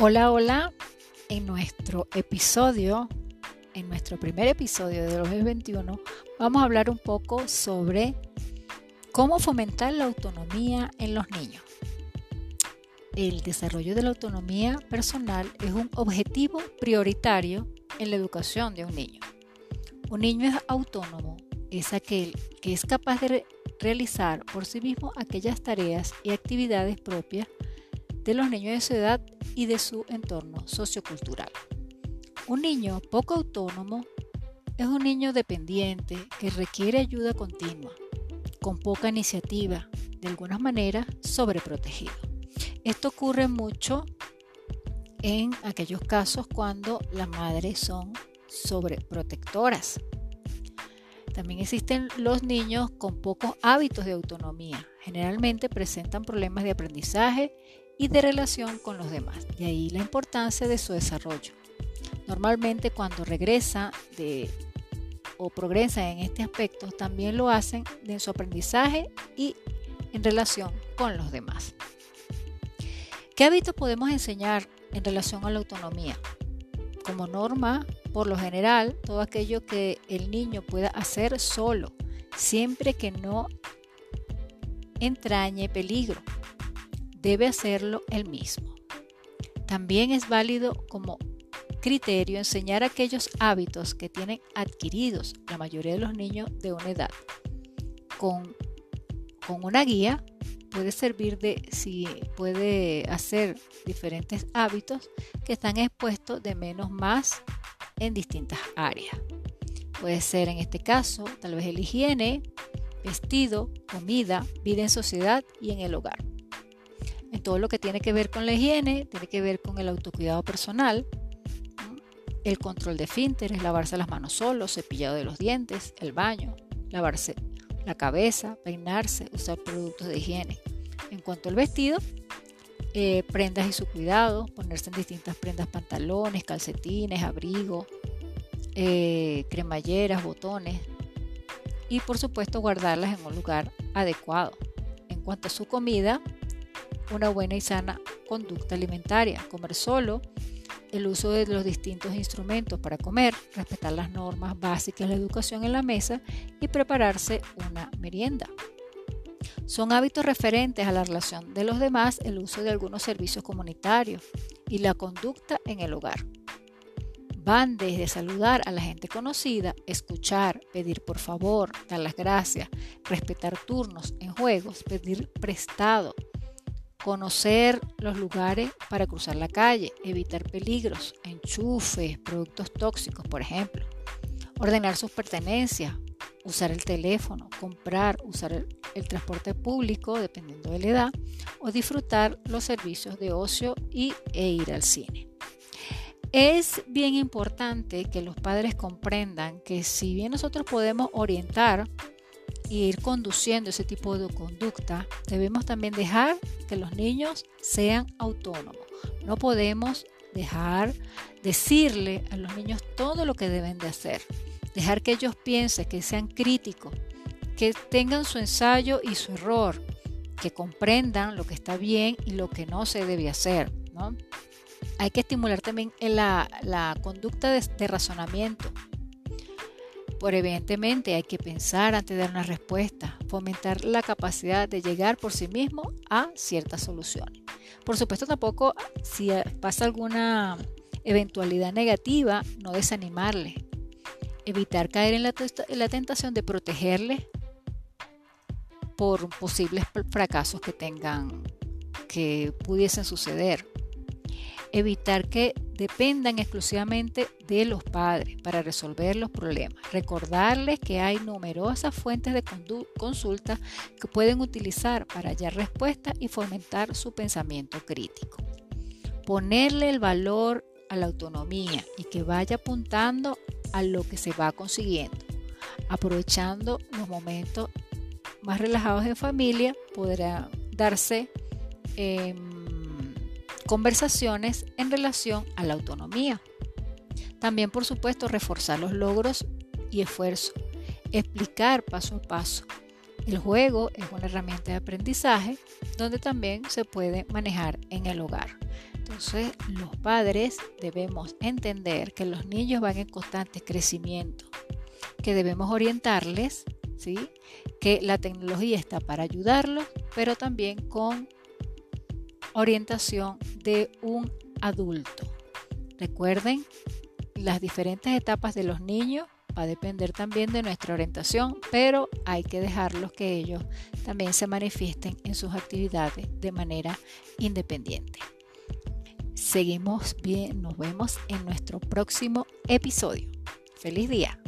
Hola, hola. En nuestro episodio, en nuestro primer episodio de 2021, vamos a hablar un poco sobre cómo fomentar la autonomía en los niños. El desarrollo de la autonomía personal es un objetivo prioritario en la educación de un niño. Un niño es autónomo, es aquel que es capaz de realizar por sí mismo aquellas tareas y actividades propias de los niños de su edad y de su entorno sociocultural. Un niño poco autónomo es un niño dependiente que requiere ayuda continua, con poca iniciativa, de alguna manera sobreprotegido. Esto ocurre mucho en aquellos casos cuando las madres son sobreprotectoras. También existen los niños con pocos hábitos de autonomía. Generalmente presentan problemas de aprendizaje y de relación con los demás. De ahí la importancia de su desarrollo. Normalmente cuando regresa de, o progresa en este aspecto, también lo hacen en su aprendizaje y en relación con los demás. ¿Qué hábitos podemos enseñar en relación a la autonomía? Como norma, por lo general, todo aquello que el niño pueda hacer solo, siempre que no entrañe peligro debe hacerlo él mismo. También es válido como criterio enseñar aquellos hábitos que tienen adquiridos la mayoría de los niños de una edad. Con, con una guía puede servir de si puede hacer diferentes hábitos que están expuestos de menos más en distintas áreas. Puede ser en este caso tal vez el higiene, vestido, comida, vida en sociedad y en el hogar todo lo que tiene que ver con la higiene, tiene que ver con el autocuidado personal, el control de fínteres, lavarse las manos solo, cepillado de los dientes, el baño, lavarse la cabeza, peinarse, usar productos de higiene. En cuanto al vestido, eh, prendas y su cuidado, ponerse en distintas prendas, pantalones, calcetines, abrigo, eh, cremalleras, botones y por supuesto guardarlas en un lugar adecuado. En cuanto a su comida, una buena y sana conducta alimentaria, comer solo, el uso de los distintos instrumentos para comer, respetar las normas básicas de la educación en la mesa y prepararse una merienda. Son hábitos referentes a la relación de los demás, el uso de algunos servicios comunitarios y la conducta en el hogar. Van desde saludar a la gente conocida, escuchar, pedir por favor, dar las gracias, respetar turnos en juegos, pedir prestado, conocer los lugares para cruzar la calle, evitar peligros, enchufes, productos tóxicos, por ejemplo, ordenar sus pertenencias, usar el teléfono, comprar, usar el, transporte público, dependiendo de la edad, o disfrutar los servicios de ocio y, e ir al cine. Es bien importante que los padres comprendan que si bien nosotros podemos orientar y ir conduciendo ese tipo de conducta, debemos también dejar que los niños sean autónomos. No podemos dejar decirle a los niños todo lo que deben de hacer. Dejar que ellos piensen, que sean críticos, que tengan su ensayo y su error, que comprendan lo que está bien y lo que no se debe hacer. ¿no? Hay que estimular también la, la conducta de, de razonamiento, por evidentemente hay que pensar antes de dar una respuesta, fomentar la capacidad de llegar por sí mismo a ciertas soluciones. Por supuesto tampoco si pasa alguna eventualidad negativa, no desanimarle, evitar caer en la, en la tentación de protegerle por posibles fracasos que tengan, que pudiesen suceder. Evitar que dependan exclusivamente de los padres para resolver los problemas. Recordarles que hay numerosas fuentes de consulta que pueden utilizar para hallar respuestas y fomentar su pensamiento crítico. Ponerle el valor a la autonomía y que vaya apuntando a lo que se va consiguiendo, aprovechando los momentos más relajados en familia, podrá darse eh, conversaciones en relación a la autonomía. También, por supuesto, reforzar los logros y esfuerzo, explicar paso a paso. El juego es una herramienta de aprendizaje donde también se puede manejar en el hogar. Entonces, los padres debemos entender que los niños van en constante crecimiento, que debemos orientarles, ¿sí? que la tecnología está para ayudarlos, pero también con orientación de un adulto. Recuerden, las diferentes etapas de los niños va a depender también de nuestra orientación, pero hay que dejarlos que ellos también se manifiesten en sus actividades de manera independiente. Seguimos bien, nos vemos en nuestro próximo episodio. Feliz día.